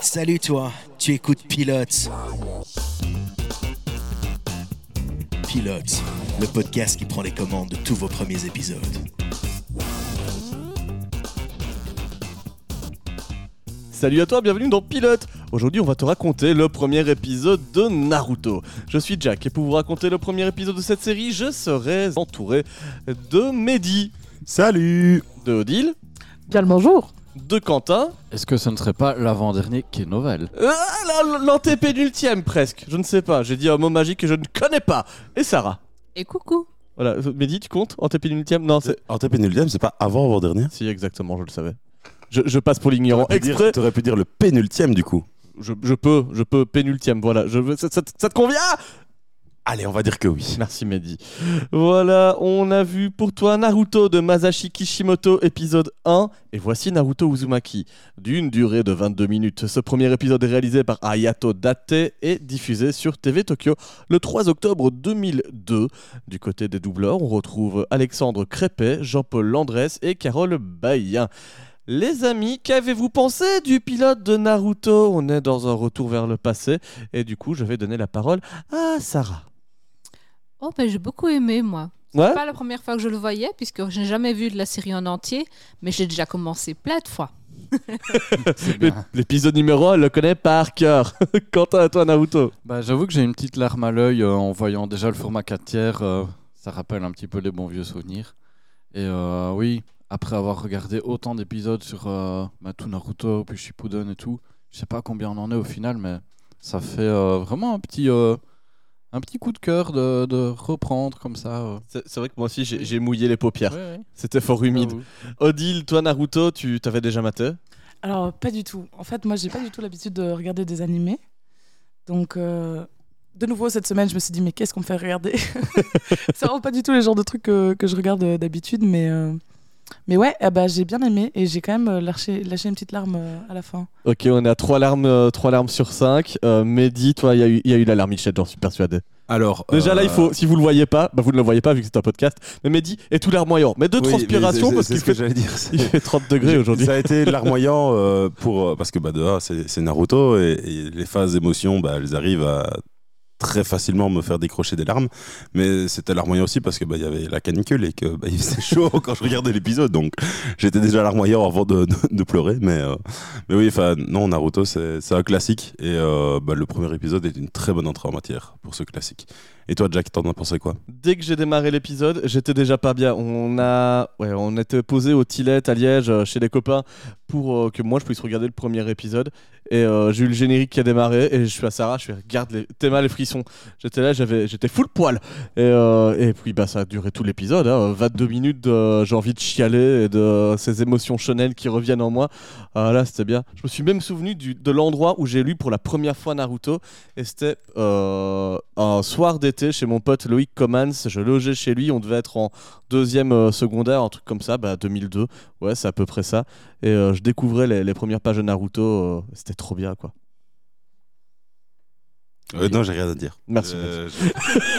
Salut toi, tu écoutes Pilote. Pilote, le podcast qui prend les commandes de tous vos premiers épisodes. Salut à toi, bienvenue dans Pilote. Aujourd'hui, on va te raconter le premier épisode de Naruto. Je suis Jack et pour vous raconter le premier épisode de cette série, je serai entouré de Mehdi, Salut de Odile, Bien le bonjour. De Quentin, Est-ce que ce ne serait pas l'avant-dernier qui est novel euh, la- l'antépénultième presque, je ne sais pas, j'ai dit un mot magique que je ne connais pas, et Sarah. Et coucou. Voilà, Mehdi, tu comptes Antépénultième? Non, c'est... Antépénultième, c'est pas avant avant-dernier Si, exactement, je le savais. Je, je passe pour l'ignorant exprès. T'aurais pu dire le pénultième du coup. Je, je peux, je peux, pénultième, voilà. Je veux, ça, ça- ça te convient? Allez, on va dire que oui. Merci Mehdi. Voilà, on a vu pour toi Naruto de Masashi Kishimoto, épisode 1. Et voici Naruto Uzumaki, d'une durée de 22 minutes. Ce premier épisode est réalisé par Ayato Date et diffusé sur TV Tokyo le 3 octobre 2002. Du côté des doubleurs, on retrouve Alexandre Crépet, Jean-Paul Landresse et Carole Bayen. Les amis, qu'avez-vous pensé du pilote de Naruto? On est dans un retour vers le passé et du coup je vais donner la parole à Sarah. Oh, ben j'ai beaucoup aimé, moi. Ouais? C'est pas la première fois que je le voyais, puisque je n'ai jamais vu de la série en entier, mais j'ai déjà commencé plein de fois. L'épisode numéro 1, elle le connaît par cœur. Quentin, à toi, Naruto. Bah, J'avoue que j'ai une petite larme à l'œil euh, en voyant déjà le format 4 tiers. euh, ça rappelle un petit peu les bons vieux souvenirs. Et euh, oui, après avoir regardé autant d'épisodes sur euh, bah, tout Naruto, puis Shippuden et tout, je sais pas combien on en est au final, mais ça fait euh, vraiment un petit, euh, un petit coup de cœur de, de reprendre comme ça. euh. C'est vrai que moi aussi, j'ai mouillé les paupières. Ouais, ouais, C'était fort humide. Odile, toi, Naruto, tu t'avais déjà maté? Alors, pas du tout. En fait, moi, j'ai pas du tout l'habitude de regarder des animés. Donc, euh, de nouveau, cette semaine, je me suis dit, mais qu'est-ce qu'on me fait regarder? C'est vraiment pas du tout les genres de trucs que, que je regarde euh, d'habitude. Mais, euh, mais ouais, eh ben, j'ai bien aimé et j'ai quand même euh, lâché, lâché une petite larme euh, à la fin. Ok, on est à 3 larmes, euh, trois larmes sur 5. Mehdi, toi, il y, a eu- il y a eu la larmichette, j'en suis persuadé. Alors. Déjà là, il euh, faut, si vous le voyez pas, bah, vous ne le voyez pas vu que c'est un podcast. Mais Mehdi est tout larmoyant. Mais de oui, mais transpiration c'est- parce c'est qu'il ce que fait, j'allais dire. il fait 30 degrés aujourd'hui. Ça a été larmoyant euh, pour euh, parce que bah de un, c'est c'est Naruto et, et les phases d'émotion bah elles arrivent à très facilement me faire décrocher des larmes mais c'était larmoyant aussi parce que bah y avait la canicule et que bah, il faisait chaud quand je regardais l'épisode donc j'étais déjà larmoyant avant de, pleurer mais euh, mais oui enfin non Naruto c'est un classique et euh, bah, le premier épisode est une très bonne entrée en matière pour ce classique et toi Jack t'en as pensé quoi? Dès que j'ai démarré l'épisode, j'étais déjà pas bien. On a, on était posé au Tillet à Liège euh, chez les copains euh, que moi je puisse regarder le premier épisode. Et euh, j'ai eu le générique qui a démarré et je suis à Sarah, je fais regarde les, t'es mal les frissons. J'étais là, j'avais, j'étais full poil. Et, euh, et puis bah ça a duré tout l'épisode, hein, 22 minutes. j'ai envie de chialer et de ces émotions chanel qui reviennent en moi. Ah là c'était bien. Je me suis même souvenu de l'endroit où j'ai lu pour la première fois Naruto et c'était un soir d'été chez mon pote Loïc Comans. Je logeais chez lui, on devait être en deuxième secondaire, un truc comme ça, bah 2002. Ouais, c'est à peu près ça. Et euh, je découvrais les, premières pages de Naruto. euh, c'était trop bien, quoi. Euh, non j'ai rien à dire Merci, Euh,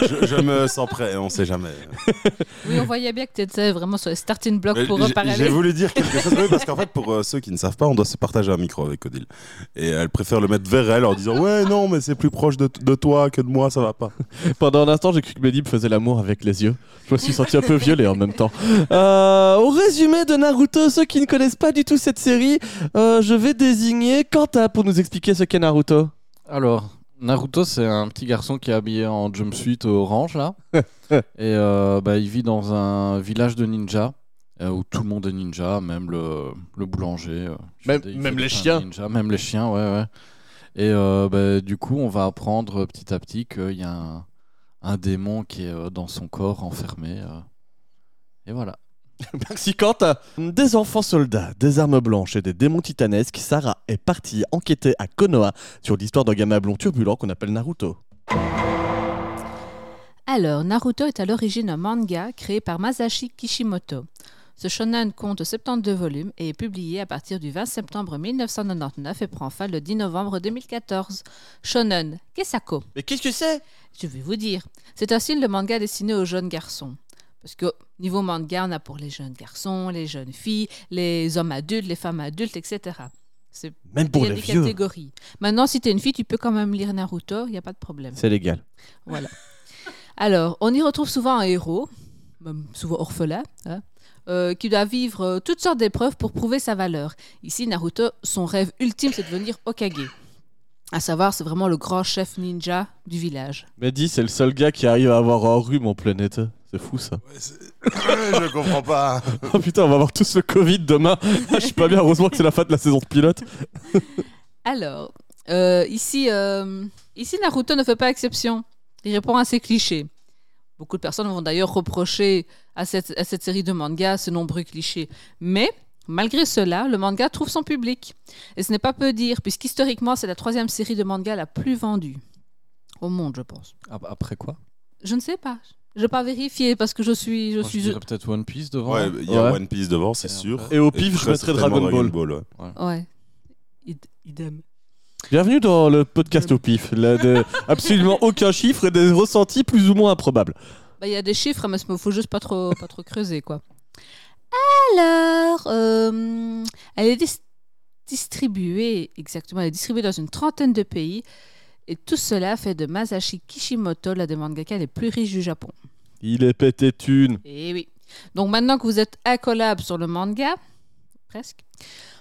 je, je- je me sens prêt on sait jamais Oui, on voyait bien que tu étais vraiment sur les starting blocks Mais pour reparler. J'ai voulu dire quelque chose, oui, parce qu'en fait, pour euh, ceux qui ne savent pas, on doit se partager un micro avec Odile. Et elle préfère le mettre vers elle en disant Ouais, non, mais c'est plus proche de, de toi que de moi, ça va pas. Pendant un instant, j'ai cru que Mehdi me faisait l'amour avec les yeux. Je me suis senti un peu violé en même temps. Euh, au résumé de Naruto, ceux qui ne connaissent pas du tout cette série, euh, je vais désigner Quentin pour nous expliquer ce qu'est Naruto. Alors, Naruto, c'est un petit garçon qui est habillé en jumpsuit orange, là. et euh, bah, il vit dans un village de ninjas, euh, où tout le monde est ninja, même le, le boulanger. euh, Même- fait des- il même fait les chiens. ninja, même les chiens, ouais, ouais. Et euh, bah, du coup, on va apprendre euh, petit à petit qu'il y a un, un démon qui est euh, dans son corps, enfermé. euh. Et voilà. Merci Quentin. Des enfants soldats, des armes blanches et des démons titanesques, Sarah est partie enquêter à Konoha sur l'histoire d'un gamin blond turbulent qu'on appelle Naruto. Alors, Naruto est à l'origine un manga créé par Masashi Kishimoto. Ce shonen compte 72 volumes et est publié à partir du 20 septembre 1999 et prend fin le 10 novembre 2014. Shonen, Kesako. Mais qu'est-ce que c'est? Je vais vous dire. C'est un style de manga destiné aux jeunes garçons. Parce que niveau manga, on a pour les jeunes garçons, les jeunes filles, les hommes adultes, les femmes adultes, etc. C'est Même pour il y a les des vieux. catégories. Maintenant, si tu es une fille, tu peux quand même lire Naruto, il n'y a pas de problème. C'est légal. Voilà. Alors, on y retrouve souvent un héros, même souvent orphelin, hein, euh, qui doit vivre euh, toutes sortes d'épreuves pour prouver sa valeur. Ici, Naruto, son rêve ultime, c'est de devenir Hokage. À savoir, c'est vraiment le grand chef ninja du village. Mehdi, c'est le seul gars qui arrive à avoir un rhume en plein été. C'est fou ça. je comprends pas. Oh putain, on va avoir tous le Covid demain. Ah, je suis pas bien, heureusement que c'est la fin de la saison de pilote. Alors, euh, ici, euh, ici, Naruto ne fait pas exception. Il répond à ces clichés. Beaucoup de personnes vont d'ailleurs reprocher à cette, à cette série de mangas ce nombreux clichés. Mais, malgré cela, le manga trouve son public. Et ce n'est pas peu dire, puisqu'historiquement, c'est la troisième série de manga la plus vendue au monde, je pense. Ap- Après quoi? Je ne sais pas. Je n'ai pas vérifié parce que je suis... Je Moi, suis je dirais peut-être One Piece devant. Ouais, il y a Ouais. One Piece devant, c'est sûr. Et au pif, je très mettrais certainement Dragon Ball. ouais. Ouais. Id- Idem. Bienvenue dans le podcast au pif. Là, de- absolument aucun chiffre et des ressentis plus ou moins improbables. Bah, Il y a des chiffres, mais il faut juste pas trop, pas trop creuser, quoi. Alors, euh, elle est dis- distribuée, exactement, elle est distribuée dans une trentaine de pays. Et tout cela fait de Masashi Kishimoto la des mangaka les plus riches du Japon. Il est pété thune. Et oui. Donc maintenant que vous êtes incollable sur le manga, presque,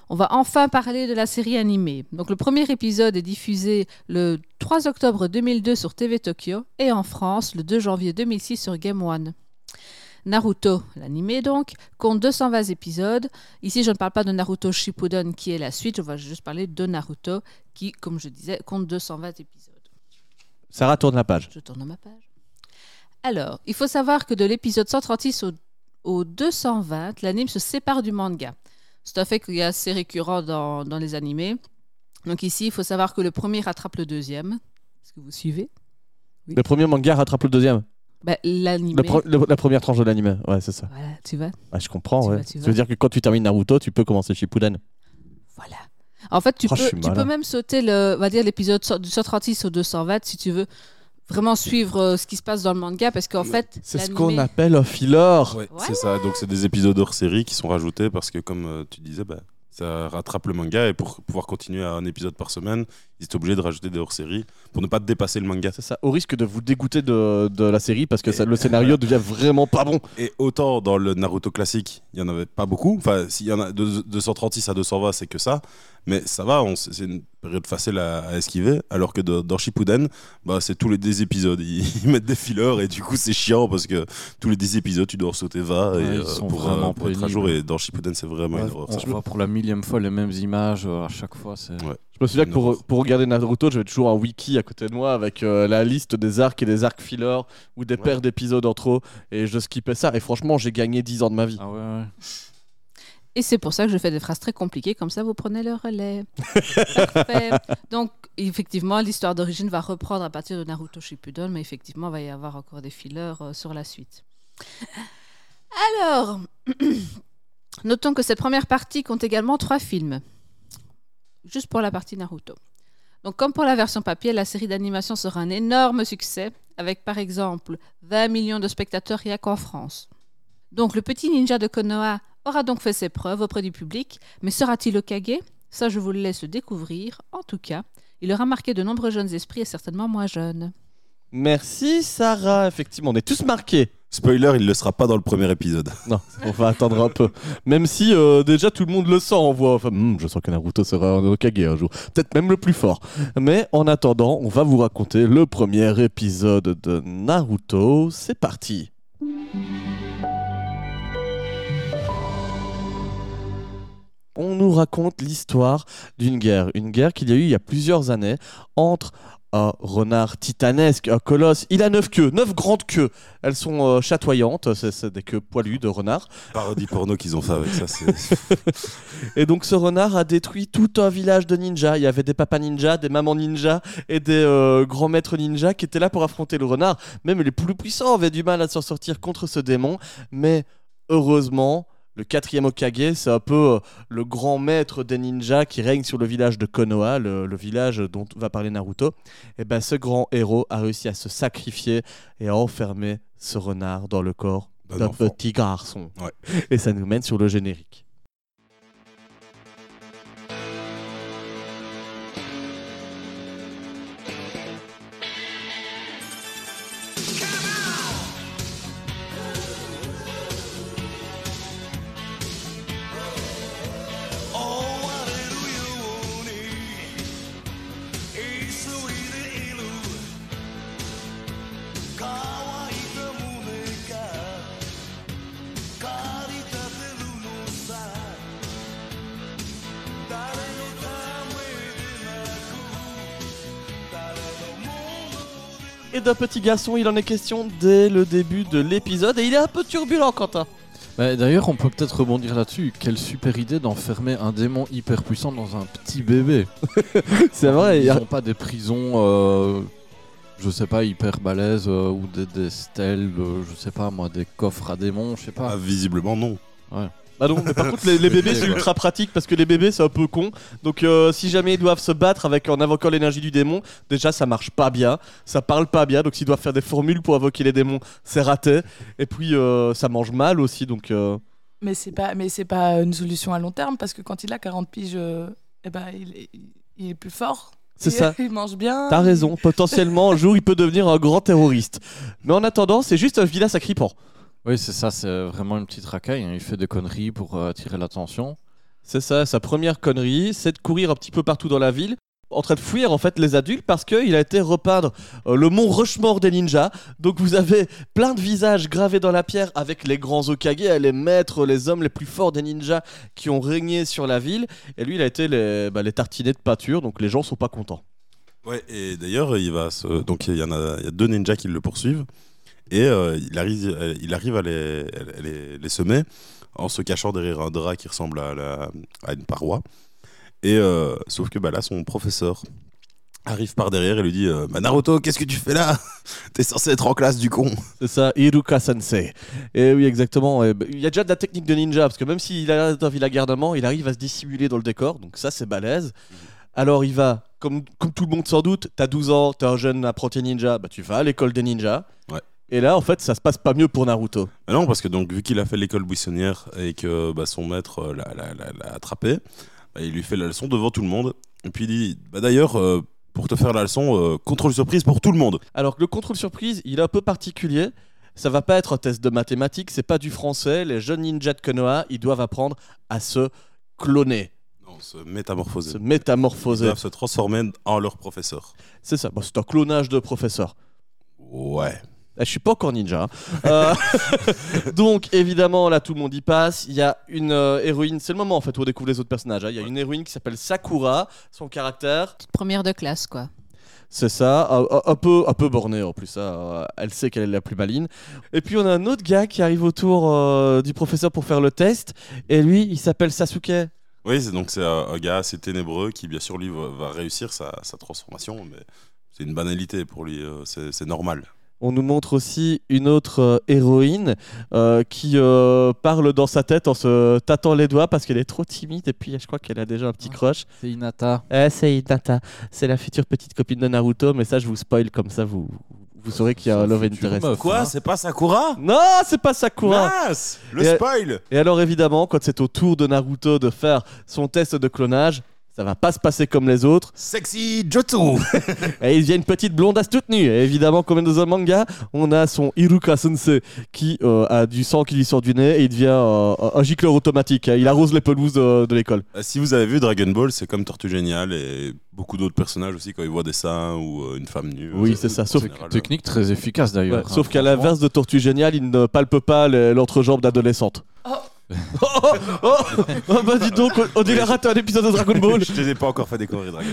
on va enfin parler de la série animée. Donc le premier épisode est diffusé le 3 octobre 2002 sur TV Tokyo et en France le 2 janvier 2006 sur Game One. Naruto, l'animé donc, compte 220 épisodes. Ici, je ne parle pas de Naruto Shippuden qui est la suite, je vais juste parler de Naruto qui, comme je disais, compte 220 épisodes. Sarah tourne la page. Je tourne ma page. Alors, il faut savoir que de l'épisode 136 au, au 220, l'anime se sépare du manga. C'est un fait qu'il est assez récurrent dans, dans les animés. Donc ici, il faut savoir que le premier rattrape le deuxième. Est-ce que vous suivez? Le premier manga rattrape le deuxième. L'animé... Le pre- le- la première tranche de l'anime. Ouais, c'est ça. Voilà, tu vois Ah, je comprends. Tu ouais. vas, tu Ça vas. veut dire que quand tu termines Naruto, tu peux commencer Shippuden. Voilà. En fait, tu, Oh, peux, tu peux même sauter le, on va dire l'épisode so- du 136 au 220 si tu veux vraiment suivre euh, ce qui se passe dans le manga parce qu'en fait, C'est ce qu'on appelle un filler. Ouais, Voilà. c'est ça. Donc c'est des épisodes hors série qui sont rajoutés parce que comme euh, tu disais, bah, ça rattrape le manga et pour pouvoir continuer à un épisode par semaine, ils étaient obligés de rajouter des hors série pour ne pas dépasser le manga. C'est ça, au risque de vous dégoûter de, de la série parce que ça- le scénario devient vraiment pas bon. Et autant dans le Naruto classique, il y en avait pas beaucoup. Enfin, s'il y en a de 236 à 220, c'est que ça. Mais ça va, on- c'est une période facile à, à esquiver. Alors que de- dans Shippuden, bah, c'est tous les 10 épisodes. Ils, ils mettent des fillers et du coup, c'est chiant parce que tous les 10 épisodes, tu dois sauter va et, Ouais, euh, sont pour, vraiment euh, pour être à jour. Et dans Shippuden, c'est vraiment Ouais, une horreur. on ça. voit pour la millième fois les mêmes images euh, à chaque fois. C'est... Ouais. Je me souviens que pour, pour regarder Naruto, j'avais toujours un wiki à côté de moi avec euh, la liste des arcs et des arcs fillers ou des Ouais. paires d'épisodes en trop et je skippais ça et franchement j'ai gagné 10 ans de ma vie. Ah ouais, ouais. Et c'est pour ça que je fais des phrases très compliquées, comme ça vous prenez le relais. Parfait. Donc, effectivement, l'histoire d'origine va reprendre à partir de Naruto Shippuden, mais effectivement, il va y avoir encore des fillers euh, sur la suite. Alors, notons que cette première partie compte également trois films, juste pour la partie Naruto. Donc, comme pour la version papier, la série d'animation sera un énorme succès, avec par exemple 20 millions de spectateurs rien qu'en France. Donc, le petit ninja de Konoha aura donc fait ses preuves auprès du public, mais sera-t-il Okage? Ça, je vous le laisse découvrir. En tout cas, il aura marqué de nombreux jeunes esprits et certainement moins jeunes. Merci Sarah, effectivement on est tous marqués. Spoiler, il le sera pas dans le premier épisode. Non, on va attendre un peu. Même si euh, déjà tout le monde le sent, voit. Enfin, hmm, je sens que Naruto sera un Okage un jour. Peut-être même le plus fort. Mais en attendant, on va vous raconter le premier épisode de Naruto. C'est parti. On nous raconte l'histoire d'une guerre. Une guerre qu'il y a eu il y a plusieurs années entre un renard titanesque, un colosse. Il a neuf queues, neuf grandes queues. Elles sont euh, chatoyantes, c'est des queues poilues de renard. Parodie porno qu'ils ont fait avec ça. Et donc ce renard a détruit tout un village de ninjas. Il y avait des papas ninjas, des mamans ninjas et des euh, grands maîtres ninjas qui étaient là pour affronter le renard. Même les plus puissants avaient du mal à s'en sortir contre ce démon. Mais heureusement, le quatrième Okage, c'est un peu euh, le grand maître des ninjas qui règne sur le village de Konoha, le, le village dont va parler Naruto. Et ben ce grand héros a réussi à se sacrifier et à enfermer ce renard dans le corps d'un petit garçon. Ouais. Et ça nous mène sur le générique. D'un petit garçon, il en est question dès le début de l'épisode. Et il est un peu turbulent, Quentin. Mais D'ailleurs, on peut peut-être rebondir là-dessus. Quelle super idée d'enfermer un démon hyper puissant dans un petit bébé. C'est vrai. il y Ils a- n'ont pas des prisons, euh, je sais pas, hyper balèzes euh, ou des, des stèles, euh, je sais pas moi, des coffres à démons, je sais Ah, pas. visiblement, non. Bah non, mais par contre, les, les bébés, c'est ultra pratique parce que les bébés, c'est un peu con. Donc, euh, si jamais ils doivent se battre avec en invoquant l'énergie du démon, déjà, ça marche pas bien. Ça parle pas bien. Donc, s'ils doivent faire des formules pour invoquer les démons, c'est raté. Et puis, euh, ça mange mal aussi. Donc, euh, Mais c'est pas, mais c'est pas une solution à long terme parce que quand il a 40 piges, euh, eh ben, il, est, il est plus fort. c'est ça. Il mange bien. T'as raison. Potentiellement, un jour, il peut devenir un grand terroriste. Mais en attendant, c'est juste un vilain sacripant. Oui, c'est ça, c'est vraiment une petite racaille. hein. Il fait des conneries pour euh, attirer l'attention. C'est ça, sa première connerie, c'est de courir un petit peu partout dans la ville, en train de fuir en fait les adultes parce qu'il a été repeindre euh, le mont Rushmore des ninjas. Donc vous avez plein de visages gravés dans la pierre avec les grands Okage, les maîtres, les hommes les plus forts des ninjas qui ont régné sur la ville. Et lui, il a été les, bah, les tartinés de pâture, donc les gens sont pas contents. Ouais, et d'ailleurs, il va se... donc il y en a, il y a deux ninjas qui le poursuivent et euh, il arrive, euh, il arrive à les, à les, les semer en se cachant derrière un drap qui ressemble à, la- à une paroi. Et euh, sauf que bah, là, son professeur arrive par derrière et lui dit euh, Bah, Naruto, qu'est-ce que tu fais là? T'es censé être en classe du con. C'est ça, Iruka Sensei. Et oui, exactement. Et bah, Il y a déjà de la technique de ninja, parce que même s'il a un vilain garnement, il arrive à se dissimuler dans le décor, donc ça c'est balèze. Alors il va, comme, comme tout le monde sans doute, t'as 12 ans, t'es un jeune apprenti ninja, bah tu vas à l'école des ninjas. Ouais. Et là, en fait, ça se passe pas mieux pour Naruto. Bah non, parce que donc, vu qu'il a fait l'école buissonnière et que bah, son maître euh, l'a, l'a- l'a- l'a attrapé, bah, il lui fait la leçon devant tout le monde. Et puis il dit bah, D'ailleurs, euh, pour te faire la leçon, euh, contrôle surprise pour tout le monde. Alors que le contrôle surprise, il est un peu particulier. Ça va pas être un test de mathématiques, c'est pas du français. Les jeunes ninjas de Konoha, ils doivent apprendre à se cloner, Non, se métamorphoser. se Ils métamorphoser. doivent se transformer en leur professeur. C'est ça, Bon, c'est un clonage de professeur. Ouais. Ah, Je suis pas encore ninja. hein. Euh, donc évidemment là tout le monde y passe. Il y a une euh, héroïne, c'est le moment en fait où on découvre les autres personnages. hein. Il y a une héroïne qui s'appelle Sakura. Son caractère, Petite première de classe, quoi. c'est ça, un, un- un peu un peu borné en plus. ça, euh, elle sait qu'elle est la plus maline. Et puis on a un autre gars qui arrive autour euh, du professeur pour faire le test. Et lui, il s'appelle Sasuke. Oui, c'est donc c'est un, un gars assez ténébreux qui, bien sûr, lui, va, va réussir sa, sa transformation, mais c'est une banalité pour lui, euh, c'est c'est normal. On nous montre aussi une autre euh, héroïne euh, qui euh, parle dans sa tête en se tâtant les doigts parce qu'elle est trop timide et puis je crois qu'elle a déjà un petit crush. C'est Inata. Eh, c'est Hinata. C'est la future petite copine de Naruto, mais ça, je vous spoil comme ça, vous, vous saurez qu'il y a un love interest. meuf. Quoi hein. C'est pas Sakura? Non, c'est pas Sakura. Mince Le Et- spoil Et alors, évidemment, quand c'est au tour de Naruto de faire son test de clonage, ça va pas se passer comme les autres. Sexy Jutsu Et il devient une petite blondasse toute nue. Et évidemment, comme dans un manga, on a son Iruka Sensei qui euh, a du sang qui lui sort du nez et il devient euh, un- gicleur automatique. Il arrose les pelouses de, de l'école. Euh, Si vous avez vu Dragon Ball, c'est comme Tortue Géniale et beaucoup d'autres personnages aussi quand ils voient des seins ou euh, une femme nue. Oui, c'est ça, sauf- général, Technique très efficace d'ailleurs. Ouais, hein, sauf qu'à l'inverse de Tortue Géniale, il ne palpe pas l'entrejambe d'adolescente. Oh. Oh, oh, oh, bah dis donc, on- on dirait raté un épisode de Dragon Ball. Je te les ai pas encore fait découvrir Dragon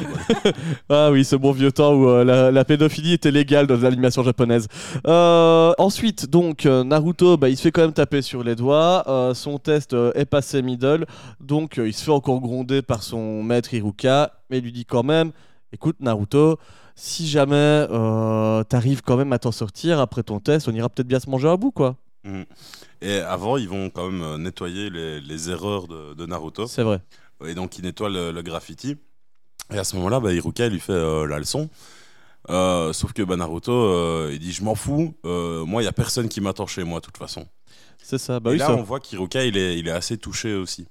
Ball. Ah oui, ce bon vieux temps où euh, la, la pédophilie était légale dans l'animation japonaise. Euh, ensuite, donc, euh, Naruto, bah, il se fait quand même taper sur les doigts. Euh, son test est passé middle. Donc, il se fait encore gronder par son maître Iruka. Mais il lui dit quand même Écoute, Naruto, si jamais t'arrives quand même à t'en sortir après ton test, on ira peut-être bien se manger un bout, quoi. Mhm. Et avant, ils vont quand même euh, nettoyer les, les erreurs de, de Naruto. C'est vrai. Et donc, ils nettoient le, le graffiti. Et à ce moment-là, bah, Iruka il lui fait euh, la leçon. Euh, sauf que bah, Naruto, euh, il dit Je m'en fous, moi, il n'y a personne qui m'attend chez moi, de toute façon. C'est ça. Bah et oui, là, ça- on voit qu'Hiroka, il est, il est assez touché aussi.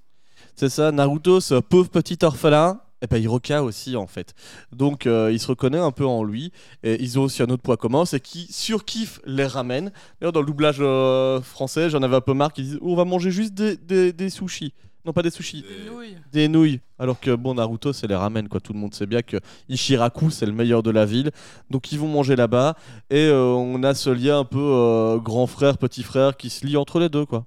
C'est ça, Naruto, ce pauvre petit orphelin, et ben Hiroka aussi en fait. Donc euh, il se reconnaît un peu en lui. Et ils ont aussi un autre point commun, c'est qu'ils surkiffent les ramen. D'ailleurs dans le doublage euh, français, j'en avais un peu marre qui disent oh, on va manger juste des, des, des sushis. Non pas des sushis, Nouilles. des nouilles. Alors que bon Naruto c'est les ramen quoi. Tout le monde sait bien que Ishiraku c'est le meilleur de la ville. Donc ils vont manger là-bas. Et euh, on a ce lien un peu grand frère, petit frère qui se lie entre les deux quoi.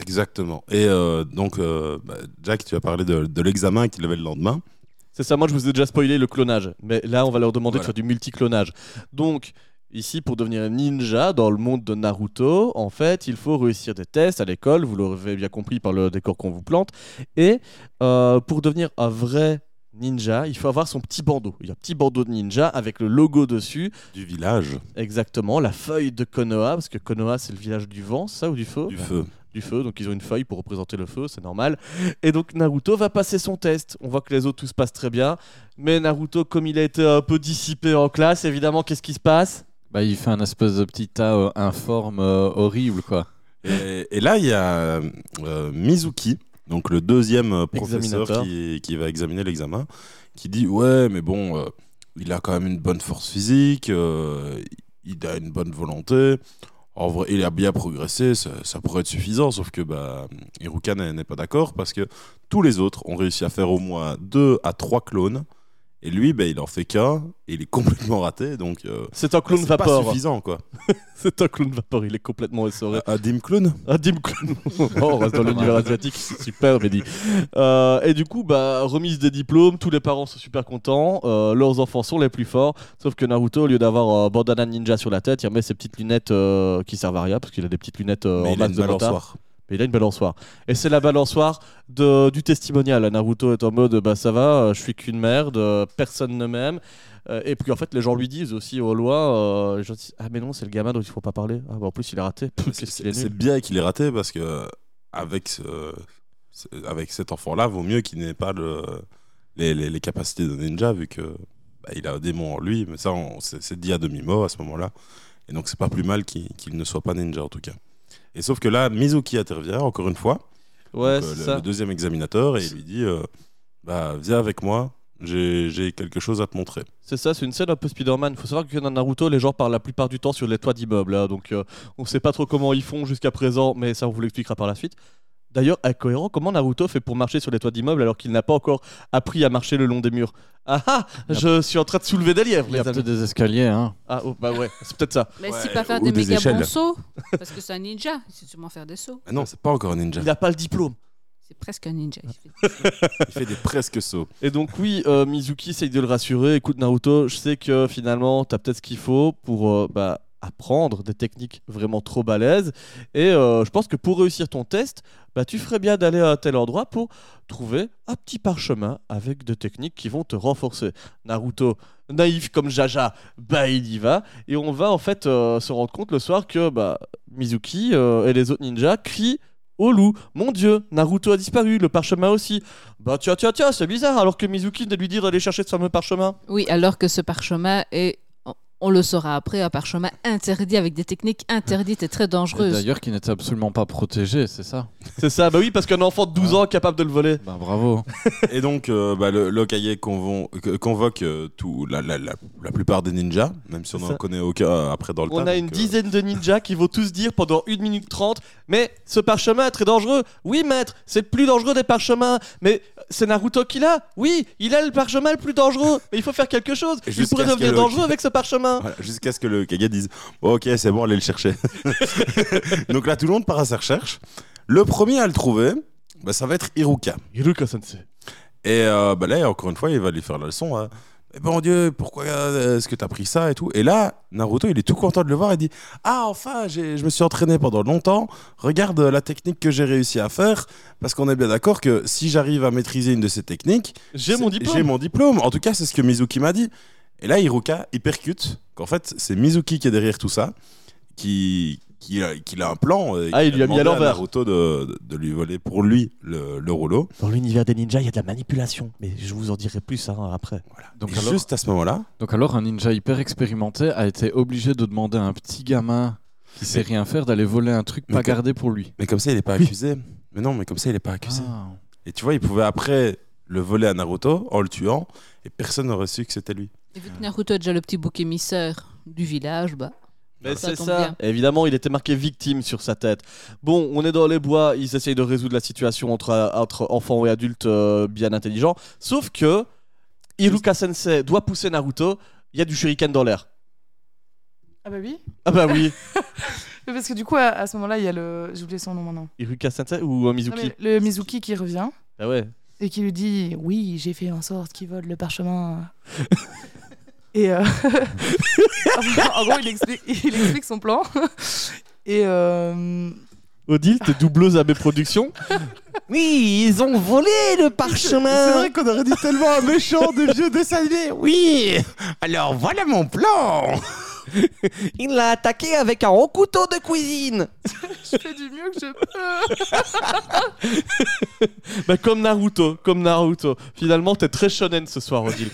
Exactement. Et euh, donc, euh, bah, Jack, tu as parlé de, de l'examen qu'il avait le lendemain. C'est ça, moi je vous ai déjà spoilé le clonage. Mais là, on va leur demander de faire du multi-clonage. Donc, ici, pour devenir ninja dans le monde de Naruto, en fait, il faut réussir des tests à l'école, vous l'aurez bien compris par le décor qu'on vous plante. Et euh, pour devenir un vrai ninja, il faut avoir son petit bandeau. Il y a un petit bandeau de ninja avec le logo dessus, Du village, exactement, la feuille de Konoha, parce que Konoha c'est le village du vent, ça ou du feu du feu. du feu, donc ils ont une feuille pour représenter le feu, c'est normal. Et donc Naruto va passer son test. On voit que les autres tout se passe très bien, mais Naruto, comme il a été un peu dissipé en classe, évidemment, qu'est-ce qui se passe? Bah, il fait un espèce de petit tas euh, informe euh, horrible, quoi. Et, et là, il y a euh, Mizuki, donc le deuxième euh, professeur qui, qui va examiner l'examen, qui dit Ouais, mais bon, euh, il a quand même une bonne force physique, euh, il a une bonne volonté. En vrai, il a bien progressé, ça, ça pourrait être suffisant, sauf que bah, Iruka n'est pas d'accord parce que tous les autres ont réussi à faire au moins deux à trois clones. Et lui, bah, il en fait qu'un, et il est complètement raté, donc euh, C'est un clown c'est pas suffisant quoi. C'est un clown vapor, il est complètement essoré. Un dim clone Un dim clown. oh, on reste dans l'univers asiatique, c'est super, Mehdi. Euh, et du coup, bah, remise des diplômes, tous les parents sont super contents, euh, leurs enfants sont les plus forts, sauf que Naruto, au lieu d'avoir un bandana ninja sur la tête, il remet ses petites lunettes euh, qui servent à rien, parce qu'il a des petites lunettes euh, en il a masse une de retard. Mais il a une balançoire. Et c'est la balançoire de, du testimonial. Naruto est en mode bah ça va, euh, je suis qu'une merde, euh, personne ne m'aime. Euh, et puis en fait, les gens lui disent aussi au loin euh, Ah, mais non, c'est le gamin dont il faut pas parler. Ah, bah, en plus, il est raté. Est C'est bien qu'il ait raté parce que avec, ce- avec cet enfant-là, vaut mieux qu'il n'ait pas le- les, les- les capacités de ninja vu que bah, il a un démon en lui. Mais ça, c'est dit à demi-mot à ce moment-là. Et donc, c'est pas plus mal qu'il qu'il ne soit pas ninja en tout cas. Et sauf que là, Mizuki intervient encore une fois, Ouais, donc, euh, c'est le, ça. le deuxième examinateur, et il lui dit euh, bah, Viens avec moi, j'ai j'ai quelque chose à te montrer. C'est ça, c'est une scène un peu Spider-Man. Il faut savoir que dans Naruto, les gens parlent la plupart du temps sur les toits d'immeubles. hein. donc, euh, on sait pas trop comment ils font jusqu'à présent, mais ça, on vous l'expliquera par la suite. D'ailleurs, incohérent, comment Naruto fait pour marcher sur les toits d'immeubles alors qu'il n'a pas encore appris à marcher le long des murs? Ah ah Je suis en train de soulever des lièvres, Il y a les amis. peut-être des escaliers, hein. Ah, oh, bah ouais, c'est peut-être ça. Mais Ouais, s'il peut faire ou des, des méga échelles. bons sauts, parce que c'est un ninja, il sait sûrement faire des sauts. Ah non, c'est pas encore un ninja. Il n'a pas le diplôme. C'est presque un ninja. il fait- Il fait des presque sauts. Et donc oui, euh, Mizuki essaye de le rassurer. Écoute Naruto, je sais que finalement, tu as peut-être ce qu'il faut pour euh, bah, apprendre des techniques vraiment trop balèzes. Et euh, je pense que pour réussir ton test, bah, tu ferais bien d'aller à tel endroit pour trouver un petit parchemin avec des techniques qui vont te renforcer. Naruto, naïf comme Jaja, bah il y va. Et on va en fait euh, se rendre compte le soir que bah, Mizuki euh, et les autres ninjas crient au loup, mon dieu, Naruto a disparu, le parchemin aussi. Bah tiens, tiens, tiens, c'est bizarre, alors que Mizuki de lui dire d'aller chercher ce fameux parchemin. Oui, alors que ce parchemin est, on- le saura après, un parchemin interdit avec des techniques interdites et très dangereuses. D'ailleurs, qui n'était absolument pas protégé, c'est ça C'est ça, bah oui, parce qu'un enfant de 12 ans est capable de le voler. Bah bravo. Et donc, euh, bah, le convon- que- convoque euh, tout, la, la, la, la plupart des ninjas, même si on n'en connaît aucun après dans le On tas. a une euh, dizaine de ninjas qui vont tous dire pendant 1 minute 30 Mais ce parchemin est très dangereux. Oui, maître, c'est le plus dangereux des parchemins. Mais c'est Naruto qui l'a. Oui, il a le parchemin le plus dangereux. Mais il faut faire quelque chose. Il pourrait devenir le- dangereux avec ce parchemin. voilà, Jusqu'à ce que le Kage dise Bon, Ok, c'est bon, allez le chercher. donc là, tout le monde part à sa recherche. Le premier à le trouver, bah, ça va être Iruka. Hiruka sensei. Et euh, bah, là, encore une fois, il va lui faire la leçon. hein. Mais bon Dieu, pourquoi euh, est-ce que t'as pris ça et tout? Et là, Naruto, il est tout content de le voir. Il dit Ah, enfin, je me suis entraîné pendant longtemps. Regarde la technique que j'ai réussi à faire. Parce qu'on est bien d'accord que si j'arrive à maîtriser une de ces techniques, J'ai mon diplôme. J'ai mon diplôme. En tout cas, c'est ce que Mizuki m'a dit. Et là, Hiruka, il percute qu'en fait, c'est Mizuki qui est derrière tout ça, qui, qui, a, qu'il a un plan. et Ah, il lui a mis à l'envers. Naruto de, de, de lui voler pour lui le, le rouleau. Dans l'univers des ninjas, il y a de la manipulation. Mais je vous en dirai plus hein, après. Donc Et alors, juste à ce moment-là, donc alors, un ninja hyper expérimenté a été obligé de demander à un petit gamin qui sait rien faire d'aller voler un truc Mais pas gardé pour lui. Mais comme ça, il est pas Oui. accusé. Mais non, mais comme ça, il est pas accusé. Ah. Et tu vois, il pouvait après le voler à Naruto en le tuant et personne n'aurait su que c'était lui. Et vu que Naruto est déjà le petit bouc émissaire du village, bah. Mais c'est ça. Évidemment, il était marqué victime sur sa tête. Bon, on est dans les bois, ils essayent de résoudre la situation entre, entre enfants et adultes euh, bien intelligents. Sauf que Iruka Sensei doit pousser Naruto, il y a du shuriken dans l'air. Ah bah oui. Ah bah oui, Parce que du coup, à, à ce moment-là, il y a le. J'ai oublié son nom maintenant. Iruka Sensei ou euh, Mizuki? Mais le Mizuki qui revient Ah ouais. et qui lui dit Oui, j'ai fait en sorte qu'il vole le parchemin. et. euh, en gros, il explique, il explique son plan. et. euh, Odile, t'es doubleuse à mes productions Oui, ils ont volé le parchemin qu'on aurait dit tellement un méchant de vieux dessin animé. Oui, alors voilà mon plan. Il l'a attaqué avec un haut couteau de cuisine je fais du mieux que je peux. Bah comme Naruto, comme Naruto. Finalement, t'es très shonen ce soir, Odile.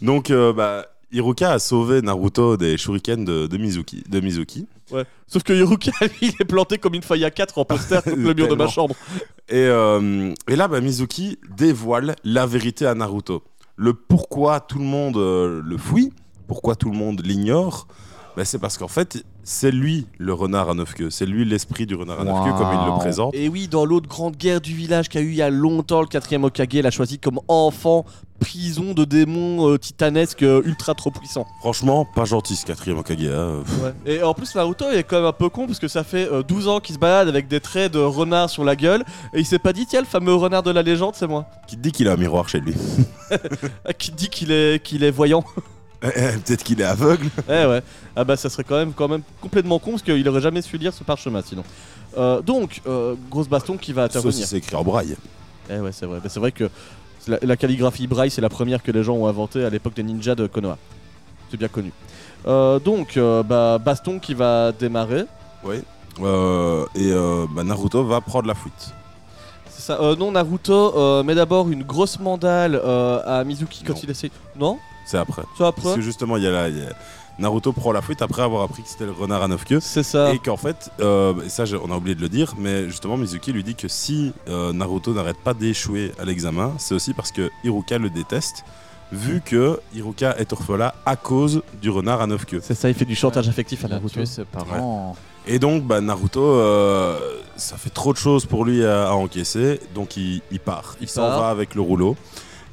Donc, euh, bah, Iruka a sauvé Naruto des shurikens de, de Mizuki. De Mizuki. Ouais. Sauf que Iruka, lui, il est planté comme une feuille à 4 en poster contre le mur de ma chambre. Et, euh, et là, bah, Mizuki dévoile la vérité à Naruto. Le pourquoi tout le monde euh, le fouille, pourquoi tout le monde l'ignore, bah, c'est parce qu'en fait, c'est lui le renard à neuf queues. C'est lui l'esprit du renard à neuf queues, comme il le présente. Et oui, dans l'autre grande guerre du village qu'il y a eu il y a longtemps, le quatrième Okage l'a choisi comme enfant prison de démons euh, titanesques euh, ultra trop puissants. Franchement, pas gentil ce quatrième Okage. hein. Et en plus, Naruto il est quand même un peu con parce que ça fait euh, 12 ans qu'il se balade avec des traits de renard sur la gueule et il s'est pas dit, tiens, le fameux renard de la légende, c'est moi. Qui te dit qu'il a un miroir chez lui Qui dit qu'il est, qu'il est voyant. Eh, eh, Peut-être qu'il est aveugle. Eh ouais. Ah bah ça serait quand même, quand même complètement con parce qu'il aurait jamais su lire ce parchemin sinon. Euh, donc, euh, grosse baston qui va intervenir. c'est écrit en braille. Eh ouais, c'est vrai. Mais c'est vrai que la, la calligraphie braille, c'est la première que les gens ont inventée à l'époque des ninjas de Konoha. C'est bien connu. Euh, donc, bah, baston qui va démarrer. Oui. Et bah, Naruto va prendre la fuite. C'est ça. Non, Naruto met d'abord une grosse mandale à Mizuki quand Non. il essaie. Non? C'est après. C'est après Parce que justement, il y a la, y a- Naruto prend la fuite après avoir appris que c'était le renard à neuf queues. C'est ça. Et qu'en fait, euh, et ça je- on a oublié de le dire, mais justement Mizuki lui dit que si euh, Naruto n'arrête pas d'échouer à l'examen, c'est aussi parce que Hiruka le déteste, vu que Hiruka est orphelin à cause du renard à neuf queues. C'est ça, il fait du chantage affectif à Naruto. tué ses parents. Et donc bah, Naruto, euh, ça fait trop de choses pour lui à, à encaisser, donc il, il part. Il, Il s'en va avec le rouleau.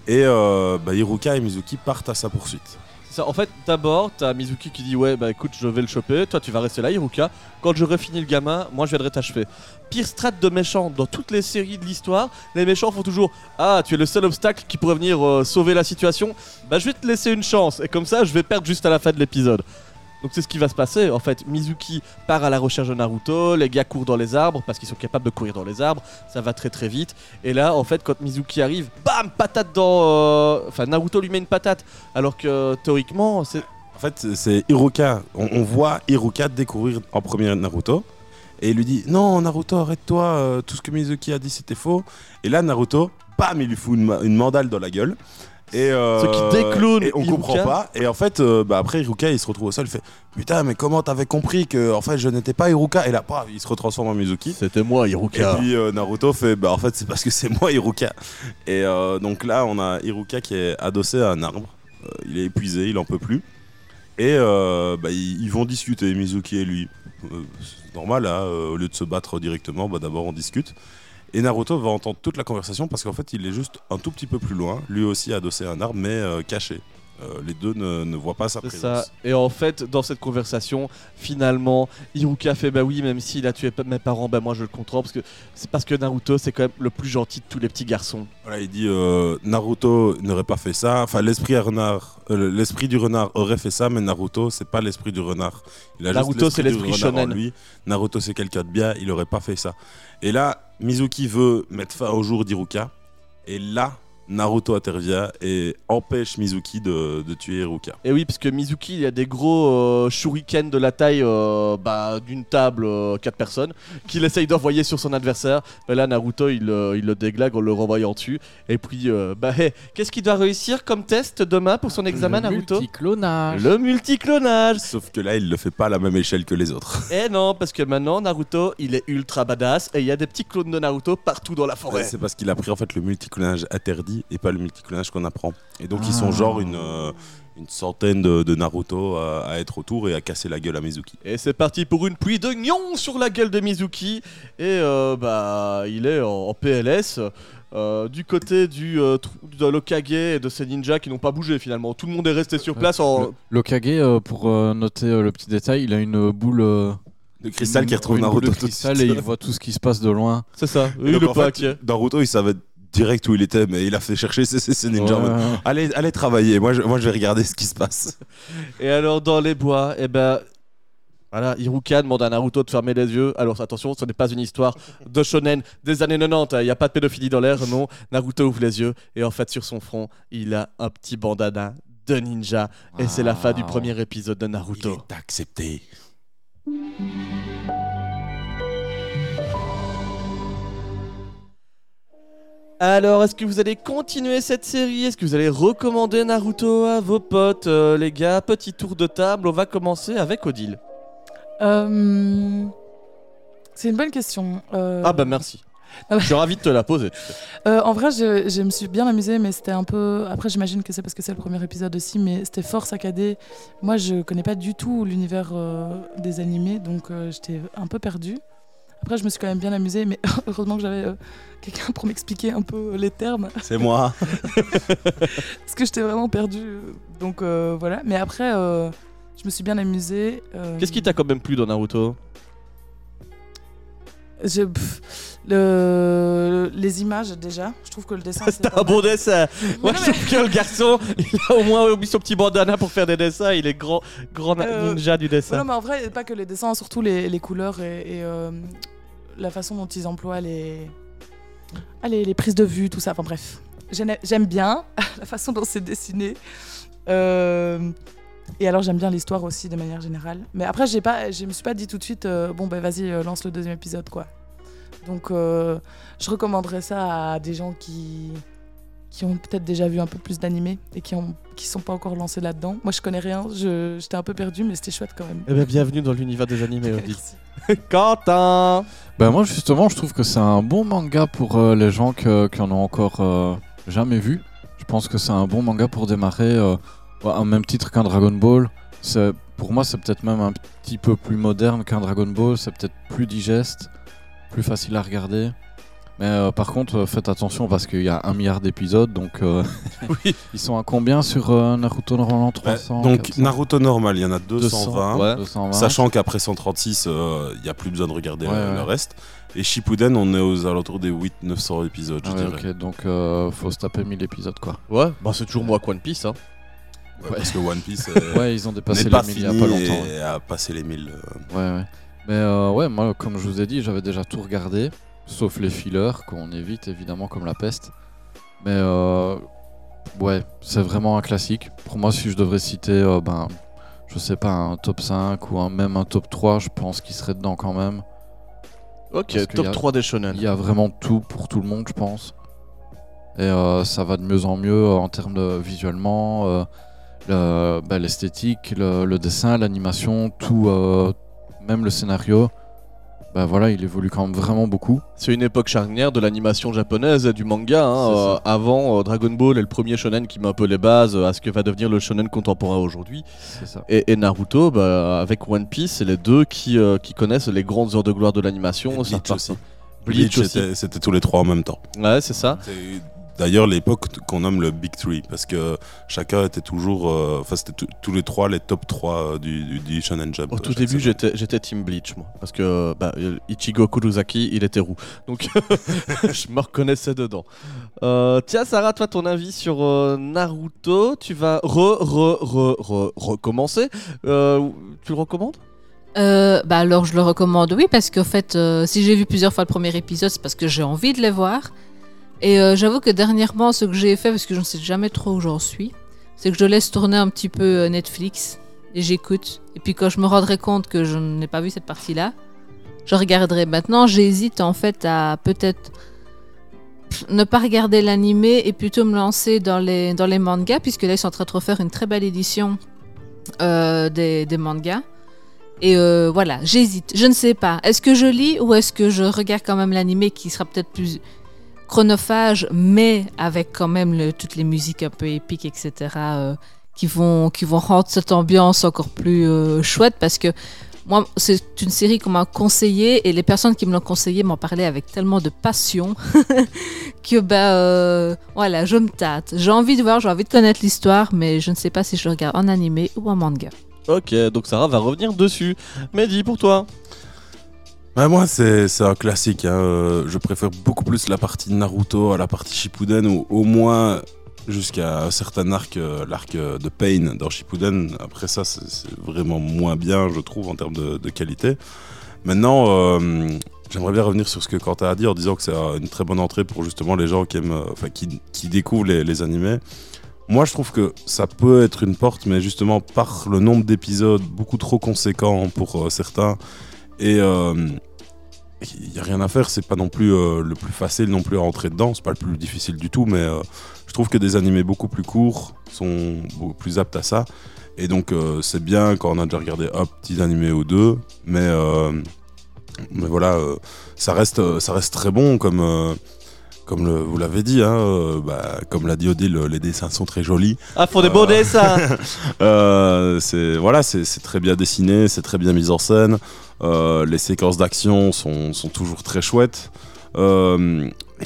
Et euh, bah, Hiruka et Mizuki partent à sa poursuite. En fait, d'abord, t'as Mizuki qui dit Ouais, bah écoute, je vais le choper. Toi, tu vas rester là, Hiruka. Quand j'aurai fini le gamin, moi, je viendrai t'achever. Pire strat de méchants dans toutes les séries de l'histoire, les méchants font toujours Ah, tu es le seul obstacle qui pourrait venir euh, sauver la situation. Bah, je vais te laisser une chance. Et comme ça, je vais perdre juste à la fin de l'épisode. Donc c'est ce qui va se passer. En fait, Mizuki part à la recherche de Naruto, les gars courent dans les arbres parce qu'ils sont capables de courir dans les arbres, ça va très très vite. Et là, en fait, quand Mizuki arrive, bam, patate dans... euh, Enfin, Naruto lui met une patate. Alors que théoriquement, c'est... En fait, c'est Hiruka. On, voit Hiruka découvrir en premier Naruto. Et il lui dit Non, Naruto, arrête-toi. euh, tout ce que Mizuki a dit, c'était faux. Et là, Naruto, bam, il lui fout une mandale dans la gueule. Et euh, Ce qui déclone et on Hiruka. comprend pas. Et en fait, euh, bah, après, Hiruka, il se retrouve au sol. Il fait Putain, mais comment t'avais compris que en fait, je n'étais pas Hiruka Et là, paf, il se retransforme en Mizuki. C'était moi, Et Hiruka. puis euh, Naruto fait bah en fait c'est parce que c'est moi Hiruka. Et euh, donc là on a Hiruka qui est adossé à un arbre. Euh, il est épuisé, il en peut plus. Et euh, bah, ils, ils vont discuter Mizuki et lui. Euh, c'est normal hein, euh, au lieu de se battre directement, bah, d'abord on discute. Et Naruto va entendre toute la conversation parce qu'en fait il est juste un tout petit peu plus loin, lui aussi adossé à un arbre mais euh, caché. Euh, les deux ne, ne voient pas sa présence. ça. Et en fait, dans cette conversation, finalement, Hiruka fait bah oui, même s'il a tué mes parents, bah moi je le comprends parce que c'est parce que Naruto c'est quand même le plus gentil de tous les petits garçons. Voilà, il dit euh, Naruto n'aurait pas fait ça. Enfin, l'esprit renard, euh, l'esprit du renard aurait fait ça, mais Naruto, c'est pas l'esprit du renard. Il a Naruto, juste c'est l'esprit du renard en shonen. lui. Naruto, c'est quelqu'un de bien. Il aurait pas fait ça. Et là, Mizuki veut mettre fin au jour d'Iruka. Et là, Naruto intervient et empêche Mizuki de, de tuer Iruka. Et oui, parce que Mizuki, il a des gros euh, shurikens de la taille euh, bah, d'une table, 4 personnes, qu'il essaye d'envoyer sur son adversaire. Et là, Naruto, il, euh, il le déglague en le renvoyant dessus. Et puis, euh, bah, hé, qu'est-ce qu'il doit réussir comme test demain pour son examen, Le Naruto? multiclonage. Le multiclonage Sauf que là, il le fait pas à la même échelle que les autres. Eh non, parce que maintenant, Naruto, il est ultra badass et il y a des petits clones de Naruto partout dans la forêt. C'est parce qu'il a pris en fait le multiclonage interdit et pas le multiclonage qu'on apprend. Et donc ils sont Ah. genre une, euh, une centaine de, de Naruto à, à être autour et à casser la gueule à Mizuki. Et c'est parti pour une pluie de gnon sur la gueule de Mizuki. Et euh, bah, il est en, en PLS. euh, du côté du euh, de l'Okage et de ses ninjas qui n'ont pas bougé finalement. Tout le monde est resté sur place en. Le- L'Okage, euh, pour euh, noter euh, le petit détail, il a une boule. euh, De cristal une- qui retrouve une boule Naruto de cristal et il voit tout ce qui se passe de loin. C'est ça. Et Il donc, est en fait. Naruto, il savait direct où il était, mais il a fait chercher en mode, Ouais. Allez, allez travailler, moi je, moi je vais regarder ce qui se passe. Et alors dans les bois, eh ben. Voilà, Iruka demande à Naruto de fermer les yeux. Alors attention, ce n'est pas une histoire de shonen des années 90. Il n'y a pas de pédophilie dans l'air, non. Naruto ouvre les yeux et en fait sur son front, il a un petit bandana de ninja. Et c'est la fin du Wow. premier épisode de Naruto. Il est accepté. Alors, est-ce que vous allez continuer cette série? Est-ce que vous allez recommander Naruto à vos potes Euh, Les gars, petit tour de table. On va commencer avec Odile. Euh, C'est une bonne question. Euh, Ah bah merci. Ah bah. Je suis ravi de te la poser. euh, en vrai, je, je me suis bien amusée, mais c'était un peu. Après, j'imagine que c'est parce que c'est le premier épisode aussi, mais c'était fort saccadé. Moi, je connais pas du tout l'univers euh, des animés, donc euh, j'étais un peu perdue. Après, je me suis quand même bien amusée, mais heureusement que j'avais euh, quelqu'un pour m'expliquer un peu les termes, C'est moi. parce que j'étais vraiment perdue. Donc euh, voilà. Mais après, euh, je me suis bien amusée. euh, Qu'est-ce qui t'a quand même plu dans Naruto? Je- pff, le, les images déjà, je trouve que le dessin C'est un bon dessin. Moi, je trouve que le garçon, il a au moins mis son petit bandana pour faire des dessins. Il est grand, grand Euh, ninja du Ouais, dessin. non, mais en vrai, pas que les dessins, surtout les, les couleurs et, et, euh, la façon dont ils emploient les, ah, les, les prises de vue, tout ça. Enfin bref, J'aime- bien la façon dont c'est dessiné. Euh, et alors j'aime bien l'histoire aussi de manière générale. Mais après, j'ai pas, je me suis pas dit tout de suite, euh, bon ben vas-y, euh, lance le deuxième épisode quoi. Donc je recommanderais ça à des gens qui qui ont peut-être déjà vu un peu plus d'animés et qui ont qui sont pas encore lancés là-dedans. Moi je connais rien, j'étais un peu perdu mais c'était chouette quand même. Eh ben, bienvenue dans l'univers des animés, Odile. Merci. Quentin Bah moi justement je trouve que c'est un bon manga pour euh, les gens que- qui en ont encore euh, jamais vu. Je pense que c'est un bon manga pour démarrer euh, au même titre qu'un Dragon Ball. C'est- Pour moi c'est peut-être même un petit peu plus moderne qu'un Dragon Ball, c'est peut-être plus digeste, plus facile à regarder. Mais euh, par contre euh, faites attention parce qu'il y a un milliard d'épisodes donc euh, Oui. ils sont à combien sur euh, Naruto normalement Bah, 300 donc 400? Naruto normal, il y en a 220. ouais. 220. Sachant qu'après 136, euh, il n'y a plus besoin de regarder Ouais, le, ouais. le reste. Et Shippuden, on est aux alentours des 800-900 épisodes, je Ah ouais, dirais. ok, donc euh, faut se taper 1000 épisodes quoi. Ouais, bah c'est toujours moi One Piece. Hein. Ouais, Parce que One Piece euh, Ouais, ils ont dépassé n'est les pas 1000 il fini y a pas longtemps. ouais. et a passé les 1000. euh. Ouais, ouais. Mais euh, ouais, moi, comme je vous ai dit, j'avais déjà tout regardé, sauf les fillers, qu'on évite évidemment comme la peste. Mais euh, ouais, c'est vraiment un classique. Pour moi, si je devrais citer, euh, ben, je sais pas, un top 5 ou un, même un top 3, je pense qu'il serait dedans quand même. Ok, top y a- 3 des shonen. Il y a vraiment tout pour tout le monde, je pense. Et euh, ça va de mieux en mieux en termes de visuellement, le- bah, l'esthétique, le, le dessin, l'animation, tout, même le scénario. Bah voilà, il évolue quand même vraiment beaucoup. C'est une époque charnière de l'animation japonaise et du manga. hein. Euh, avant, euh, Dragon Ball est le premier shonen qui met un peu les bases euh, à ce que va devenir le shonen contemporain aujourd'hui. Et, et Naruto, bah, avec One Piece, c'est les deux qui, euh, qui connaissent les grandes heures de gloire de l'animation. Bleach aussi. Bleach Bleach, c'était tous les trois en même temps. Ouais, c'est ça. D'ailleurs l'époque qu'on nomme le Big Three, parce que chacun était toujours. euh, Enfin, c'était tous- les trois les top 3 euh, du, du, du Shonen Jump. Au tout début, j'étais j'étais Team Bleach, moi. Parce que bah, euh, Ichigo Kurosaki, il était roux. Donc, je me reconnaissais dedans. Euh, tiens, Sarah, toi, ton avis sur euh, Naruto Tu vas re, re, re, re, recommencer Euh, Tu le recommandes? Euh, bah alors je le recommande, oui, parce qu'en fait, euh, si j'ai vu plusieurs fois le premier épisode, c'est parce que j'ai envie de les voir. Et euh, j'avoue que dernièrement, ce que j'ai fait, parce que je ne sais jamais trop où j'en suis, c'est que je laisse tourner un petit peu euh, Netflix et j'écoute. Et puis quand je me rendrai compte que je n'ai pas vu cette partie-là, je regarderai. Maintenant, j'hésite en fait à peut-être ne pas regarder l'animé et plutôt me lancer dans les, mangas, puisque là, ils sont en train de refaire une très belle édition euh, des, mangas. Et voilà, j'hésite. Je ne sais pas. Est-ce que je lis ou est-ce que je regarde quand même l'animé qui sera peut-être plus chronophage, mais avec quand même toutes les musiques un peu épiques, etc., euh, qui, vont, qui vont rendre cette ambiance encore plus euh, chouette parce que moi, c'est une série qu'on m'a conseillée et les personnes qui me l'ont conseillée m'en parlaient avec tellement de passion que, bah, euh, voilà, je me tâte. J'ai envie de voir, j'ai envie de connaître l'histoire, mais je ne sais pas si je regarde en animé ou en manga. Ok, donc Sarah va revenir dessus. Mehdi, pour toi Bah, moi, c'est un classique. hein. Euh, Je préfère beaucoup plus la partie Naruto à la partie Shippuden, ou au moins jusqu'à un certain arc, euh, l'arc euh, de Pain dans Shippuden. Après ça, c'est vraiment moins bien, je trouve, en termes de, qualité. Maintenant, j'aimerais bien revenir sur ce que Quentin a dit en disant que c'est une très bonne entrée pour justement les gens qui aiment, enfin, qui, qui découvrent les, animés. Moi, je trouve que ça peut être une porte, mais justement par le nombre d'épisodes beaucoup trop conséquent pour certains et il n'y a rien à faire, c'est pas non plus euh, le plus facile non plus à rentrer dedans, c'est pas le plus difficile du tout, mais euh, je trouve que des animés beaucoup plus courts sont plus aptes à ça. Et donc euh, c'est bien quand on a déjà regardé un petit animé ou deux, mais, mais voilà, ça, reste, ça reste très bon comme, comme le- vous l'avez dit, hein, euh, bah, comme l'a dit Odile, les dessins sont très jolis. Ah, font des Euh, beaux dessins Euh, c'est voilà, c'est c'est très bien dessiné, c'est très bien mis en scène. Euh, les séquences d'action sont, sont toujours très chouettes.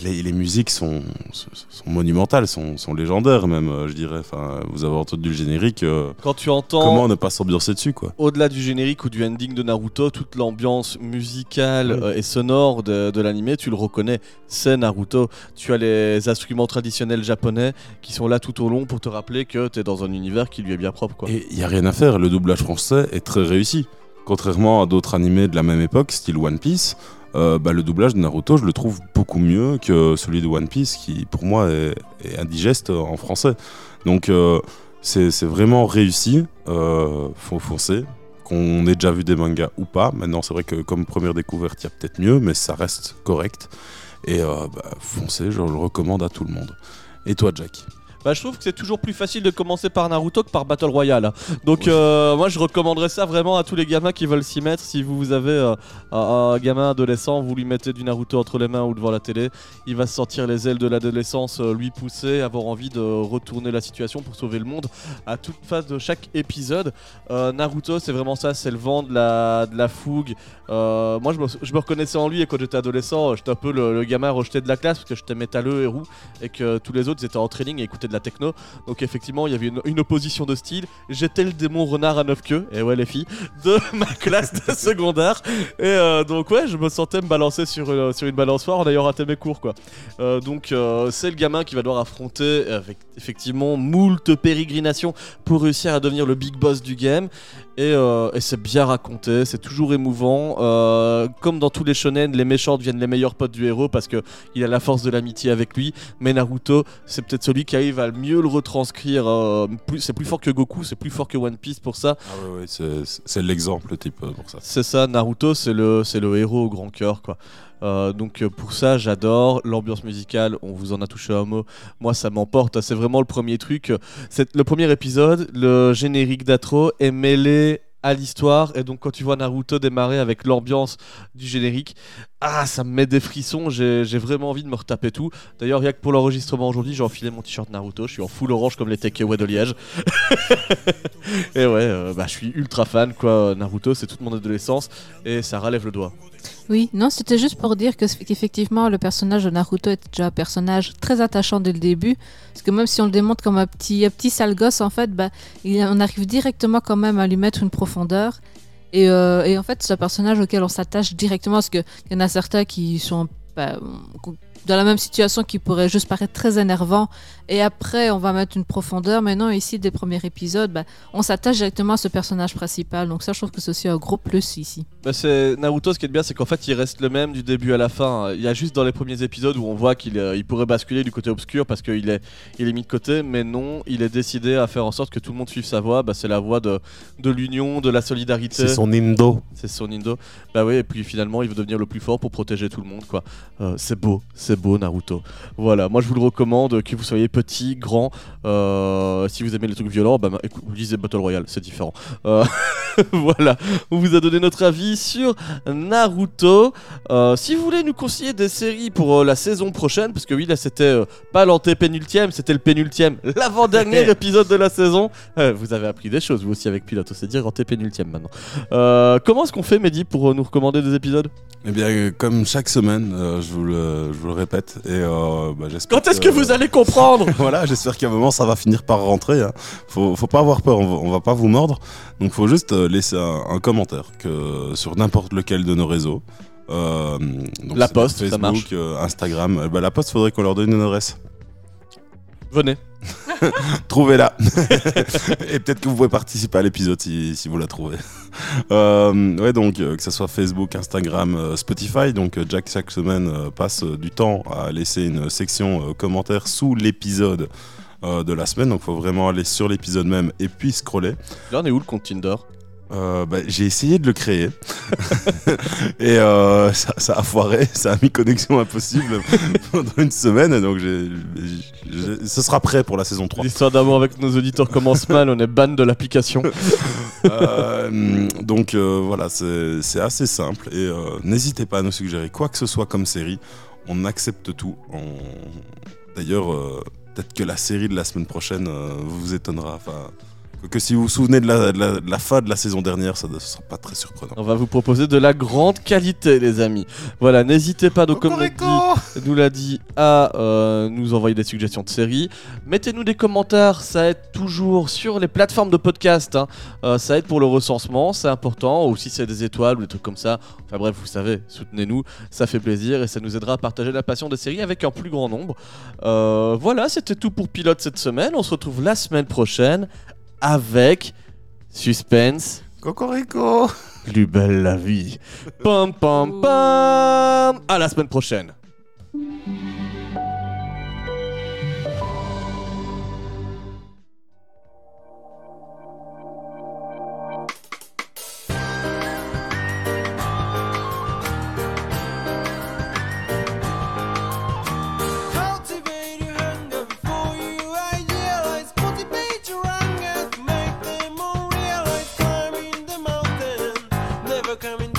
Les, les musiques sont, sont, sont monumentales, sont, sont légendaires même, euh, je dirais. Enfin, vous avez entendu le générique. euh, Quand tu entends comment ne pas s'ambiancer dessus, quoi au-delà du générique ou du ending de Naruto, toute l'ambiance musicale Oui. euh, et sonore de, de l'animé, tu le reconnais, c'est Naruto. Tu as les instruments traditionnels japonais qui sont là tout au long pour te rappeler que tu es dans un univers qui lui est bien propre. Quoi. Et il y a rien à faire. Le doublage français est très réussi. Contrairement à d'autres animés de la même époque, style One Piece, euh, bah, le doublage de Naruto, je le trouve beaucoup mieux que celui de One Piece, qui pour moi est, est indigeste en français. Donc euh, c'est vraiment réussi. Euh. Qu'on ait déjà vu des mangas ou pas. Maintenant, c'est vrai que comme première découverte, il y a peut-être mieux, mais ça reste correct. Et euh, bah, foncez, je le recommande à tout le monde. Et toi, Jack? Bah, je trouve que c'est toujours plus facile de commencer par Naruto que par Battle Royale. Donc, euh, moi, je recommanderais ça vraiment à tous les gamins qui veulent s'y mettre. Si vous avez euh, un, gamin adolescent, vous lui mettez du Naruto entre les mains ou devant la télé, il va se sentir les ailes de l'adolescence euh, lui pousser, avoir envie de retourner la situation pour sauver le monde à toute phase de chaque épisode. Naruto, c'est vraiment ça, c'est le vent de la, de la fougue. Moi, je me, reconnaissais en lui et quand j'étais adolescent, j'étais un peu le, le gamin rejeté de la classe parce que j'étais métalleux et roux et que tous les autres étaient en training et écoutaient la techno. Donc effectivement, il y avait une, opposition de style. J'étais le démon renard à neuf queues, et ouais les filles, de ma classe de secondaire. Et euh, donc ouais, je me sentais me balancer sur, euh, sur une balançoire en ayant raté mes cours quoi. Euh, donc c'est le gamin qui va devoir affronter avec effectivement moult pérégrinations pour réussir à devenir le big boss du game. Et, euh, et c'est bien raconté, c'est toujours émouvant. Euh, comme dans tous les shonen, les méchants deviennent les meilleurs potes du héros parce que il a la force de l'amitié avec lui. Mais Naruto, c'est peut-être celui qui arrive à mieux le retranscrire. euh, c'est plus fort que Goku, c'est plus fort que One Piece pour ça. Ah ouais, ouais, c'est l'exemple type pour ça. C'est ça, Naruto, c'est le, c'est le héros au grand cœur, quoi. Euh, donc euh, pour ça, j'adore l'ambiance musicale. On vous en a touché un mot. Moi, ça m'emporte. C'est vraiment le premier truc. Le premier épisode. Le générique d'atro est mêlé à l'histoire et donc quand tu vois Naruto démarrer avec l'ambiance du générique ah ça me met des frissons j'ai vraiment envie de me retaper tout d'ailleurs rien que pour l'enregistrement aujourd'hui j'ai enfilé mon t-shirt Naruto je suis en full orange comme les Tekeway de Liège et ouais euh, bah je suis ultra fan quoi Naruto c'est toute mon adolescence et ça relève le doigt Oui, non, c'était juste pour dire que qu'effectivement le personnage de Naruto est déjà un personnage très attachant dès le début, parce que même si on le démontre comme un petit, un petit sale gosse, en fait, bah, il- on arrive directement quand même à lui mettre une profondeur. Et, euh, et en fait, c'est un personnage auquel on s'attache directement, parce qu'il y en a certains qui sont bah, dans la même situation qui pourrait juste paraître très énervant. Et après, on va mettre une profondeur. Mais non, ici, des premiers épisodes, bah, on s'attache directement à ce personnage principal. Donc ça, je trouve que c'est aussi un gros plus ici. Bah, c'est Naruto, ce qui est bien, c'est qu'en fait, il reste le même du début à la fin. Il y a juste dans les premiers épisodes où on voit qu'il euh, il pourrait basculer du côté obscur parce qu'il est, il est mis de côté, mais non, il est décidé à faire en sorte que tout le monde suive sa voie. Bah, c'est la voie de, de l'union, de la solidarité. C'est son Indo. C'est son Indo. Bah oui, et puis finalement, il veut devenir le plus fort pour protéger tout le monde, quoi. Euh, c'est beau, c'est beau, Naruto. Voilà, moi je vous le recommande, que vous soyez petit, grand. euh, si vous aimez les trucs violents, bah, écoute, vous lisez Battle Royale, c'est différent. Euh, voilà, on vous a donné notre avis sur Naruto. Euh, si vous voulez nous conseiller des séries pour euh, la saison prochaine, parce que oui, là c'était euh, pas l'antépénultième, c'était le pénultième, l'avant-dernier épisode de la saison. Euh, vous avez appris des choses, vous aussi avec Pilote, c'est dire antépénultième maintenant. Euh, comment est-ce qu'on fait, Mehdi, pour euh, nous recommander des épisodes? Eh bien, euh, comme chaque semaine, euh, je, vous le, je vous le répète. Et euh, bah, j'espère Quand est-ce que vous allez comprendre voilà, j'espère qu'à un moment ça va finir par rentrer. hein. Faut, faut pas avoir peur, on va, on va pas vous mordre. Donc faut juste euh, laisser un, un commentaire que sur n'importe lequel de nos réseaux. Euh, donc La Poste, ça Facebook, marche. euh, Instagram. Bah, la poste, faudrait qu'on leur donne une adresse. Venez. Trouvez-la. Et peut-être que vous pouvez participer à l'épisode si, vous la trouvez. Euh, ouais, donc euh, que ce soit Facebook, Instagram, euh, Spotify. Donc Jack chaque semaine passe du temps à laisser une section commentaires sous l'épisode de la semaine. Donc faut vraiment aller sur l'épisode même et puis scroller. Là, on est où le compte Tinder? Euh, bah, j'ai essayé de le créer et euh, ça, ça a foiré, ça a mis connexion impossible pendant une semaine. Donc ce sera prêt pour la saison 3. L'histoire d'amour avec nos auditeurs commence mal, on est ban de l'application. Euh, donc voilà, c'est assez simple et n'hésitez pas à nous suggérer quoi que ce soit comme série. On accepte tout. On- D'ailleurs, peut-être que la série de la semaine prochaine vous étonnera. Enfin, que si vous vous souvenez de la, de la- de la fin de la saison dernière, ça ne sera pas très surprenant. On va vous proposer de la grande qualité, les amis. Voilà, n'hésitez pas, donc, comme on dit, nous l'a dit, à euh, nous envoyer des suggestions de séries. Mettez-nous des commentaires, ça aide toujours sur les plateformes de podcast. hein. Euh, ça aide pour le recensement, c'est important. Ou si c'est des étoiles ou des trucs comme ça. Enfin bref, vous savez, soutenez-nous, ça fait plaisir et ça nous aidera à partager la passion des séries avec un plus grand nombre. Euh, voilà, c'était tout pour Pilote cette semaine. On se retrouve la semaine prochaine avec Suspense. Cocorico Plus belle la vie. Pam pam pam. À la semaine prochaine. Coming